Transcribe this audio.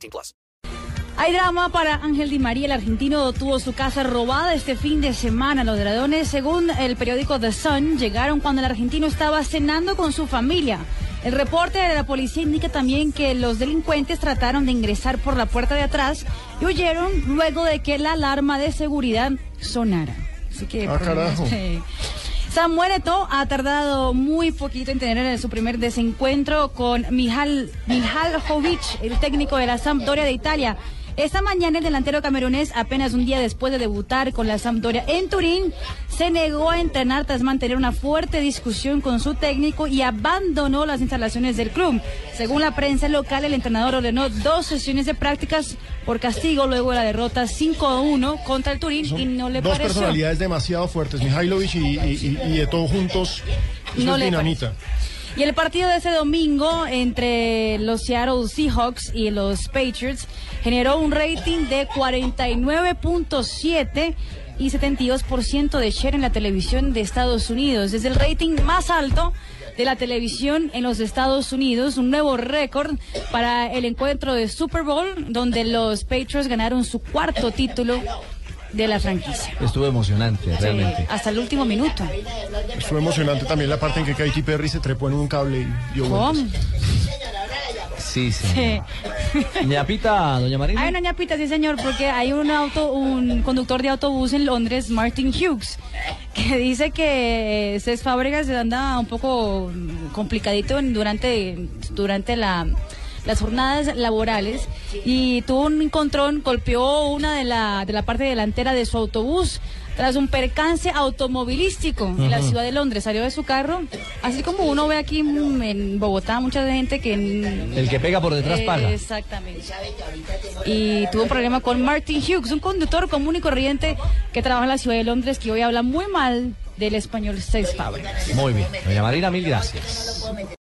18 plus. Hay drama para Ángel Di María. El argentino tuvo su casa robada este fin de semana. Los dragones, según el periódico The Sun, llegaron cuando el argentino estaba cenando con su familia. El reporte de la policía indica también que los delincuentes trataron de ingresar por la puerta de atrás y huyeron luego de que la alarma de seguridad sonara. Así que, Ah, carajo. Sí. Samuel Eto'o ha tardado muy poquito en tener su primer desencuentro con Mihal, Mihaljovic, el técnico de la Sampdoria de Italia. Esta mañana el delantero camerunés, apenas un día después de debutar con la Sampdoria en Turín, se negó a entrenar tras mantener una fuerte discusión con su técnico y abandonó las instalaciones del club. Según la prensa local, el entrenador ordenó dos sesiones de prácticas por castigo luego de la derrota 5 a 1 contra el Turín y no le Dos pareció. personalidades demasiado fuertes, Mihailovic y, y, y, y de todos juntos. Eso No es le dinamita. Y el partido de ese domingo entre los Seattle Seahawks y los Patriots generó un rating de 49.7 y 72% de share en la televisión de Estados Unidos. Es el rating más alto de la televisión en los Estados Unidos, un nuevo récord para el encuentro de Super Bowl, donde los Patriots ganaron su cuarto título de la franquicia. Estuvo emocionante, realmente. Hasta el último minuto. Estuvo emocionante también la parte en que Katy Perry se trepó en un cable y dio ¿Cómo? vueltas. Sí, sí. Sí. Ñapita, doña Marina. Hay una ñapita, sí señor, porque hay un auto, un conductor de autobús en Londres, Martin Hughes, que dice que Cés Fábregas anda un poco complicadito en- durante, durante la, las jornadas laborales y tuvo un encontrón, golpeó una de la, de la parte delantera de su autobús tras un percance automovilístico en la ciudad de Londres. Salió de su carro, así como uno ve aquí en Bogotá, mucha gente que... en- El que pega por detrás eh, paga. Exactamente. Y tuvo un problema con Martin Hughes, un conductor común y corriente que trabaja en la ciudad de Londres, que hoy habla muy mal del español Cés Fábregas. Muy bien. Doña Marina, mil gracias.